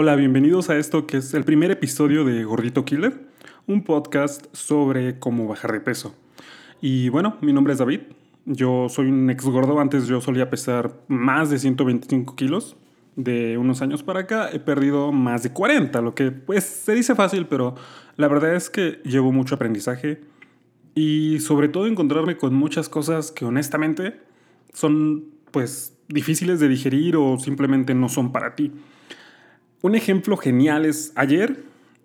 Hola, bienvenidos a esto que es el primer episodio de Gordito Killer, un podcast sobre cómo bajar de peso. Y bueno, mi nombre es David, yo soy un ex gordo, antes yo solía pesar más de 125 kilos, de unos años para acá he perdido más de 40, lo que pues se dice fácil, pero la verdad es que llevo mucho aprendizaje y sobre todo encontrarme con muchas cosas que honestamente son pues difíciles de digerir o simplemente no son para ti. Un ejemplo genial es ayer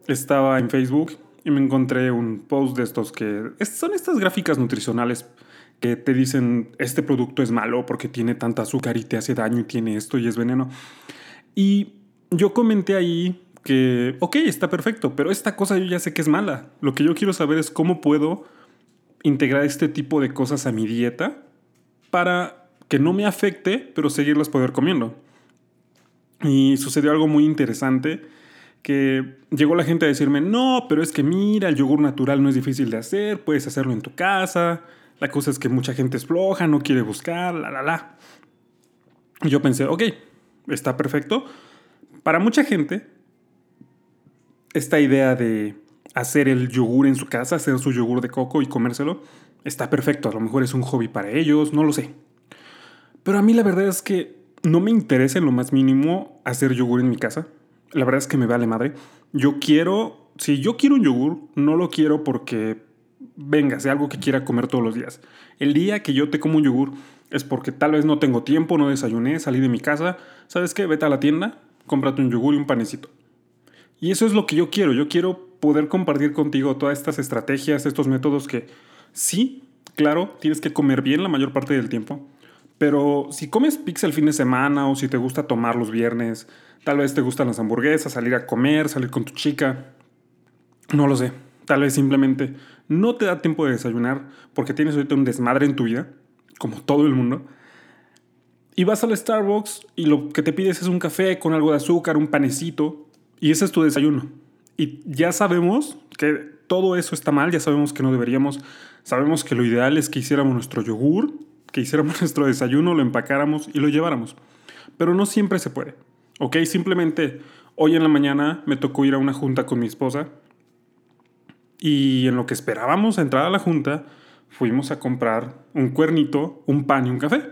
estaba en Facebook y me encontré un post de estos que son estas gráficas nutricionales que te dicen este producto es malo porque tiene tanta azúcar y te hace daño y tiene esto y es veneno. Y yo comenté ahí que, ok, está perfecto, pero esta cosa yo ya sé que es mala. Lo que yo quiero saber es cómo puedo integrar este tipo de cosas a mi dieta para que no me afecte, pero seguirlas poder comiendo. Y sucedió algo muy interesante que llegó la gente a decirme, no, pero es que mira, el yogur natural no es difícil de hacer, puedes hacerlo en tu casa, la cosa es que mucha gente es floja, no quiere buscar, la, la, la. Y yo pensé, ok, está perfecto. Para mucha gente, esta idea de hacer el yogur en su casa, hacer su yogur de coco y comérselo, está perfecto. A lo mejor es un hobby para ellos, no lo sé. Pero a mí la verdad es que no me interesa en lo más mínimo hacer yogur en mi casa. La verdad es que me vale madre. Yo quiero, si yo quiero un yogur, no lo quiero porque venga, sea algo que quiera comer todos los días. El día que yo te como un yogur es porque tal vez no tengo tiempo, no desayuné, salí de mi casa. ¿Sabes qué? Vete a la tienda, cómprate un yogur y un panecito. Y eso es lo que yo quiero. Yo quiero poder compartir contigo todas estas estrategias, estos métodos que sí, claro, tienes que comer bien la mayor parte del tiempo. Pero si comes pizza el fin de semana o si te gusta tomar los viernes, tal vez te gustan las hamburguesas, salir a comer, salir con tu chica, no lo sé. Tal vez simplemente no te da tiempo de desayunar porque tienes ahorita un desmadre en tu vida, como todo el mundo. Y vas al Starbucks y lo que te pides es un café con algo de azúcar, un panecito, y ese es tu desayuno. Y ya sabemos que todo eso está mal, ya sabemos que no deberíamos, sabemos que lo ideal es que hiciéramos nuestro yogur que hiciéramos nuestro desayuno, lo empacáramos y lo lleváramos. Pero no siempre se puede. ¿Ok? Simplemente hoy en la mañana me tocó ir a una junta con mi esposa y en lo que esperábamos a entrar a la junta, fuimos a comprar un cuernito, un pan y un café.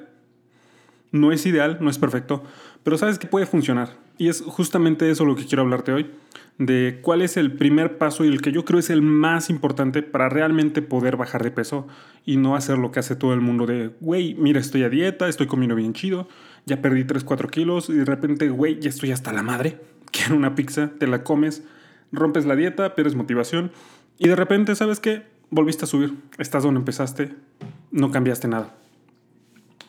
No es ideal, no es perfecto, pero sabes que puede funcionar. Y es justamente eso lo que quiero hablarte hoy, de cuál es el primer paso y el que yo creo es el más importante para realmente poder bajar de peso y no hacer lo que hace todo el mundo de, güey, mira, estoy a dieta, estoy comiendo bien chido, ya perdí 3, 4 kilos y de repente, güey, ya estoy hasta la madre, quiero una pizza, te la comes, rompes la dieta, pierdes motivación y de repente, ¿sabes qué? Volviste a subir, estás donde empezaste, no cambiaste nada.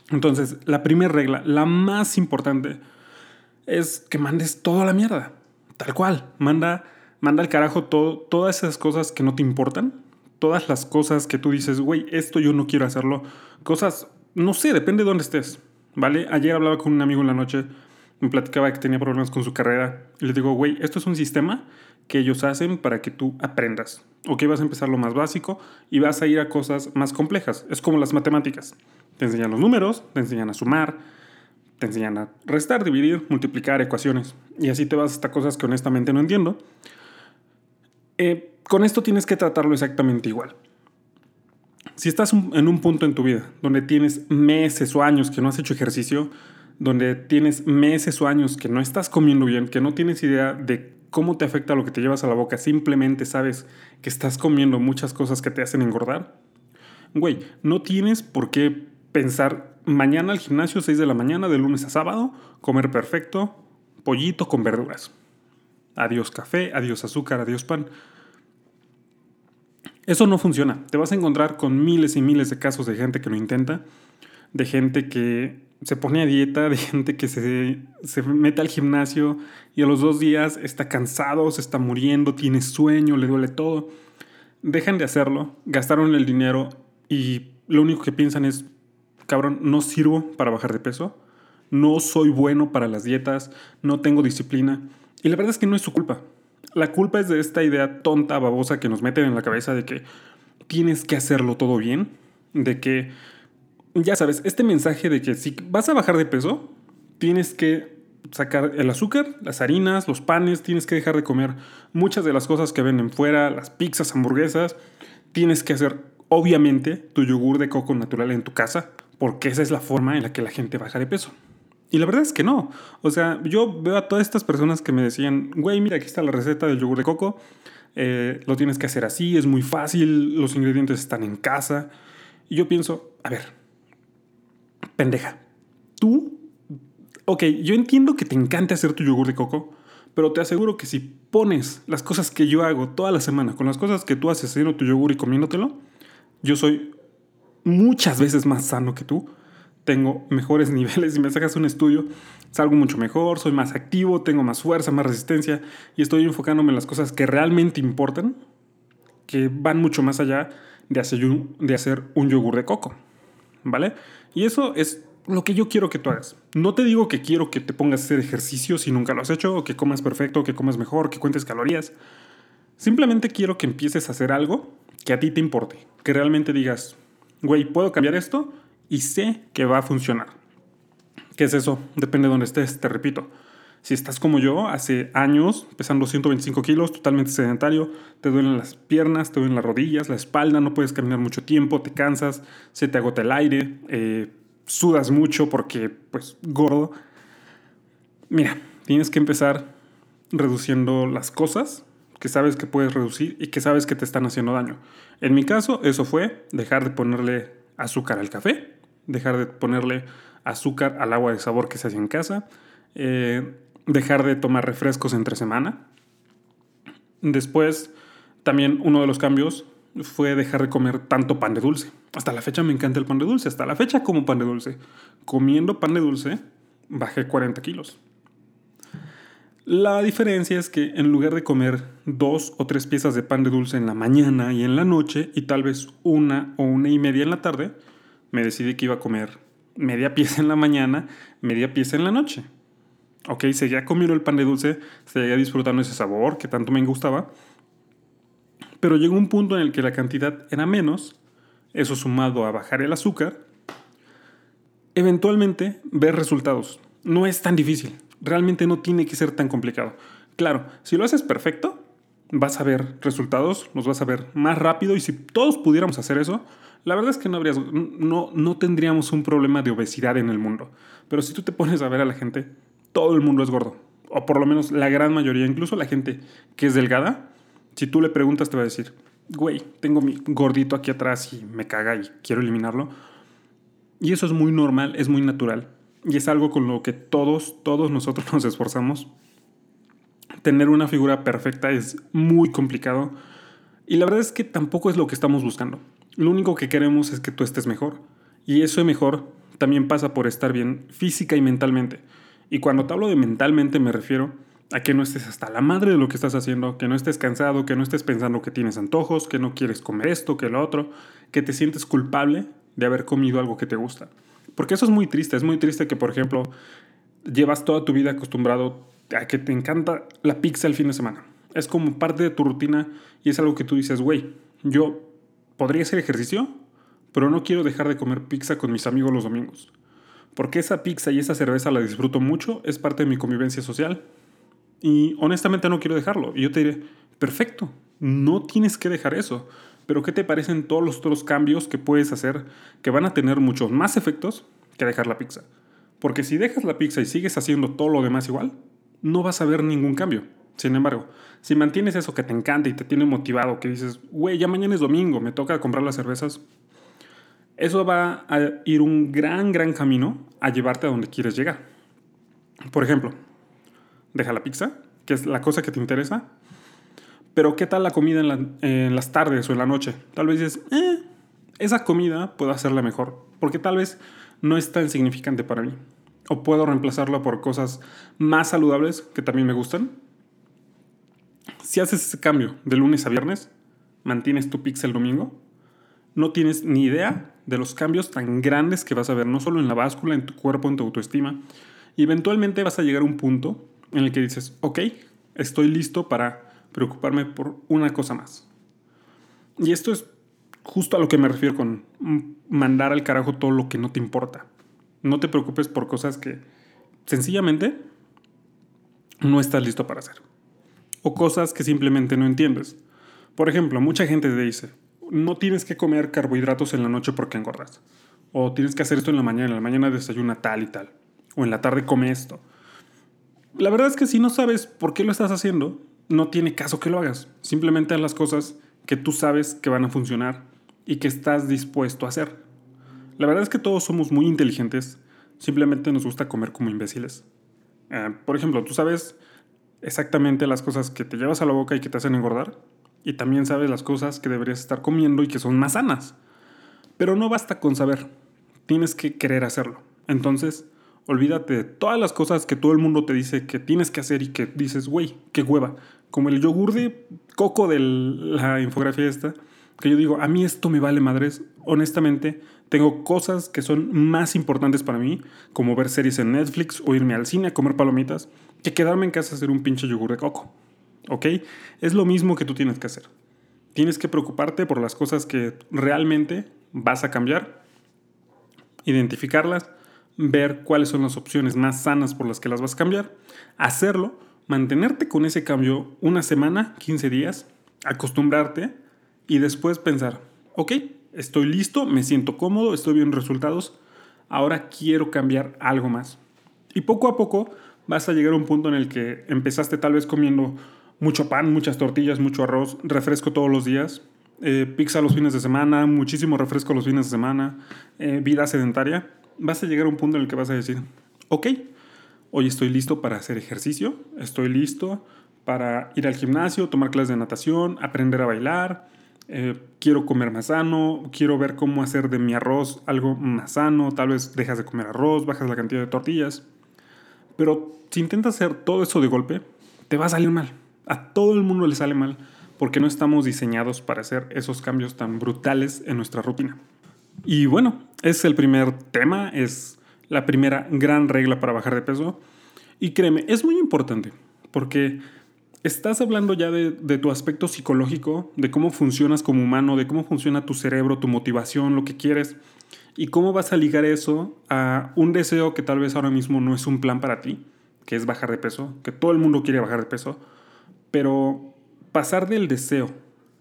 Entonces, la primera regla, la más importante, es que mandes toda la mierda. Tal cual. Manda, manda al carajo todo, todas esas cosas que no te importan. Todas las cosas que tú dices, güey, esto yo no quiero hacerlo. Cosas, no sé, depende de dónde estés. ¿Vale? Ayer hablaba con un amigo en la noche, me platicaba que tenía problemas con su carrera. Y le digo, güey, esto es un sistema que ellos hacen para que tú aprendas. Ok, vas a empezar lo más básico y vas a ir a cosas más complejas. Es como las matemáticas. Te enseñan los números, te enseñan a sumar, te enseñan a restar, dividir, multiplicar ecuaciones. Y así te vas hasta cosas que honestamente no entiendo. Eh, con esto tienes que tratarlo exactamente igual. Si estás en un punto en tu vida donde tienes meses o años que no has hecho ejercicio, donde tienes meses o años que no estás comiendo bien, que no tienes idea de cómo te afecta lo que te llevas a la boca, simplemente sabes que estás comiendo muchas cosas que te hacen engordar, güey, no tienes por qué pensar mañana al gimnasio, 6 de la mañana, de lunes a sábado, comer perfecto, pollito con verduras. Adiós café, adiós azúcar, adiós pan. Eso no funciona. Te vas a encontrar con miles y miles de casos de gente que lo intenta, de gente que se pone a dieta, de gente que se, se mete al gimnasio y a los dos días está cansado, se está muriendo, tiene sueño, le duele todo. Dejan de hacerlo, gastaron el dinero y lo único que piensan es cabrón, no sirvo para bajar de peso, no soy bueno para las dietas, no tengo disciplina. Y la verdad es que no es su culpa. La culpa es de esta idea tonta, babosa que nos meten en la cabeza de que tienes que hacerlo todo bien, de que, ya sabes, este mensaje de que si vas a bajar de peso, tienes que sacar el azúcar, las harinas, los panes, tienes que dejar de comer muchas de las cosas que venden fuera, las pizzas, hamburguesas. Tienes que hacer, obviamente, tu yogur de coco natural en tu casa, porque esa es la forma en la que la gente baja de peso. Y la verdad es que no. O sea, yo veo a todas estas personas que me decían, güey, mira, aquí está la receta del yogur de coco. Eh, lo tienes que hacer así, es muy fácil, los ingredientes están en casa. Y yo pienso, a ver, pendeja, tú, ok, yo entiendo que te encanta hacer tu yogur de coco, pero te aseguro que si pones las cosas que yo hago toda la semana con las cosas que tú haces haciendo tu yogur y comiéndotelo, yo soy muchas veces más sano que tú tengo mejores niveles. Si me sacas un estudio, salgo mucho mejor, soy más activo, tengo más fuerza, más resistencia y estoy enfocándome en las cosas que realmente importan, que van mucho más allá de hacer un, yogur de coco. ¿Vale? Y eso es lo que yo quiero que tú hagas. No te digo que quiero que te pongas a hacer ejercicio si nunca lo has hecho, o que comas perfecto, que comas mejor, que cuentes calorías. Simplemente quiero que empieces a hacer algo que a ti te importe, que realmente digas, güey, ¿puedo cambiar esto? y sé que va a funcionar. ¿Qué es eso? Depende de dónde estés, te repito. Si estás como yo, hace años, pesando 125 kilos, totalmente sedentario, te duelen las piernas, te duelen las rodillas, la espalda, no puedes caminar mucho tiempo, te cansas, se te agota el aire, eh, sudas mucho porque, pues, gordo. Mira, tienes que empezar reduciendo las cosas que sabes que puedes reducir y que sabes que te están haciendo daño. En mi caso, eso fue dejar de ponerle azúcar al café, dejar de ponerle azúcar al agua de sabor que se hace en casa, eh, dejar de tomar refrescos entre semana. Después, también uno de los cambios fue dejar de comer tanto pan de dulce. Hasta la fecha me encanta el pan de dulce, hasta la fecha como pan de dulce. Comiendo pan de dulce, bajé 40 kilos. La diferencia es que en lugar de comer dos o tres piezas de pan de dulce en la mañana y en la noche y tal vez una o una y media en la tarde, me decidí que iba a comer media pieza en la mañana, media pieza en la noche. Ok, seguía comiendo el pan de dulce, seguía disfrutando ese sabor que tanto me gustaba, pero llegó un punto en el que la cantidad era menos, eso sumado a bajar el azúcar, eventualmente ver resultados. No es tan difícil, realmente no tiene que ser tan complicado. Claro, si lo haces perfecto, vas a ver resultados, los vas a ver más rápido y si todos pudiéramos hacer eso, la verdad es que no, habrías, no, no tendríamos un problema de obesidad en el mundo. Pero si tú te pones a ver a la gente, todo el mundo es gordo. O por lo menos la gran mayoría, incluso la gente que es delgada, si tú le preguntas te va a decir, güey, tengo mi gordito aquí atrás y me caga y quiero eliminarlo. Y eso es muy normal, es muy natural. Y es algo con lo que todos, todos nosotros nos esforzamos. Tener una figura perfecta es muy complicado. Y la verdad es que tampoco es lo que estamos buscando. Lo único que queremos es que tú estés mejor. Y eso de mejor también pasa por estar bien física y mentalmente. Y cuando te hablo de mentalmente me refiero a que no estés hasta la madre de lo que estás haciendo, que no estés cansado, que no estés pensando que tienes antojos, que no quieres comer esto, que lo otro, que te sientes culpable de haber comido algo que te gusta. Porque eso es muy triste, es muy triste que, por ejemplo, llevas toda tu vida acostumbrado a que te encanta la pizza el fin de semana. Es como parte de tu rutina y es algo que tú dices, güey, yo podría hacer ejercicio, pero no quiero dejar de comer pizza con mis amigos los domingos. Porque esa pizza y esa cerveza la disfruto mucho, es parte de mi convivencia social. Y honestamente no quiero dejarlo. Y yo te diré, perfecto, no tienes que dejar eso. Pero ¿qué te parecen todos los otros cambios que puedes hacer que van a tener muchos más efectos que dejar la pizza? Porque si dejas la pizza y sigues haciendo todo lo demás igual, no vas a ver ningún cambio. Sin embargo, si mantienes eso que te encanta y te tiene motivado, que dices, güey, ya mañana es domingo, me toca comprar las cervezas, eso va a ir un gran, gran camino a llevarte a donde quieres llegar. Por ejemplo, deja la pizza, que es la cosa que te interesa, pero ¿qué tal la comida en, las tardes o en la noche? Tal vez dices, eh, esa comida puedo hacerla mejor, porque tal vez no es tan significante para mí. O puedo reemplazarla por cosas más saludables que también me gustan si haces ese cambio de lunes a viernes, mantienes tu pizza el domingo, no tienes ni idea de los cambios tan grandes que vas a ver, no solo en la báscula, en tu cuerpo, en tu autoestima. Y eventualmente vas a llegar a un punto en el que dices, ok, estoy listo para preocuparme por una cosa más. Y esto es justo a lo que me refiero con mandar al carajo todo lo que no te importa. No te preocupes por cosas que sencillamente no estás listo para hacer. O cosas que simplemente no entiendes. Por ejemplo, mucha gente te dice, no tienes que comer carbohidratos en la noche porque engordas. O tienes que hacer esto en la mañana, en la mañana desayuna tal y tal. O en la tarde come esto. La verdad es que si no sabes por qué lo estás haciendo, no tiene caso que lo hagas. Simplemente haz las cosas que tú sabes que van a funcionar y que estás dispuesto a hacer. La verdad es que todos somos muy inteligentes, simplemente nos gusta comer como imbéciles. Eh, por ejemplo, tú sabes exactamente las cosas que te llevas a la boca y que te hacen engordar, y también sabes las cosas que deberías estar comiendo y que son más sanas. Pero no basta con saber, tienes que querer hacerlo. Entonces, olvídate de todas las cosas que todo el mundo te dice que tienes que hacer y que dices, güey, qué hueva. Como el yogur de coco de la infografía esta, que yo digo, a mí esto me vale madres. Honestamente, tengo cosas que son más importantes para mí, como ver series en Netflix o irme al cine a comer palomitas, que quedarme en casa a hacer un pinche yogur de coco. ¿Ok? Es lo mismo que tú tienes que hacer. Tienes que preocuparte por las cosas que realmente vas a cambiar, identificarlas, ver cuáles son las opciones más sanas por las que las vas a cambiar, hacerlo, mantenerte con ese cambio una semana, 15 días, acostumbrarte y después pensar, ok, estoy listo, me siento cómodo, estoy viendo resultados, ahora quiero cambiar algo más. Y poco a poco vas a llegar a un punto en el que empezaste tal vez comiendo mucho pan, muchas tortillas, mucho arroz, refresco todos los días, eh, pizza los fines de semana, muchísimo refresco los fines de semana, eh, vida sedentaria, vas a llegar a un punto en el que vas a decir, ok, hoy estoy listo para hacer ejercicio, estoy listo para ir al gimnasio, tomar clases de natación, aprender a bailar, eh, quiero comer más sano, quiero ver cómo hacer de mi arroz algo más sano, tal vez dejas de comer arroz, bajas la cantidad de tortillas. Pero si intentas hacer todo eso de golpe, te va a salir mal. A todo el mundo le sale mal porque no estamos diseñados para hacer esos cambios tan brutales en nuestra rutina. Y bueno, es el primer tema, es la primera gran regla para bajar de peso. Y créeme, es muy importante porque estás hablando ya de, tu aspecto psicológico, de cómo funcionas como humano, de cómo funciona tu cerebro, tu motivación, lo que quieres, y cómo vas a ligar eso a un deseo que tal vez ahora mismo no es un plan para ti, que es bajar de peso, que todo el mundo quiere bajar de peso, pero pasar del deseo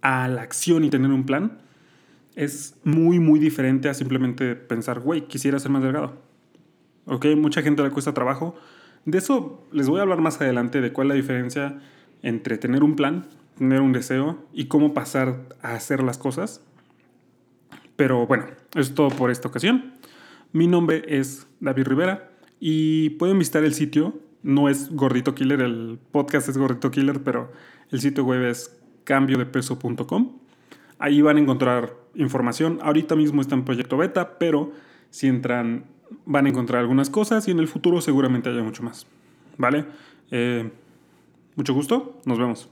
a la acción y tener un plan es muy, muy diferente a simplemente pensar, güey, quisiera ser más delgado. Ok, mucha gente le cuesta trabajo. De eso les voy a hablar más adelante, de cuál es la diferencia entre tener un plan, tener un deseo y cómo pasar a hacer las cosas. Pero bueno, es todo por esta ocasión. Mi nombre es David Rivera y pueden visitar el sitio. No es Gordito Killer, el podcast es Gordito Killer, pero el sitio web es cambiodepeso.com. Ahí van a encontrar información. Ahorita mismo está en proyecto beta, pero si entran van a encontrar algunas cosas y en el futuro seguramente haya mucho más. ¿Vale? Eh, mucho gusto, nos vemos.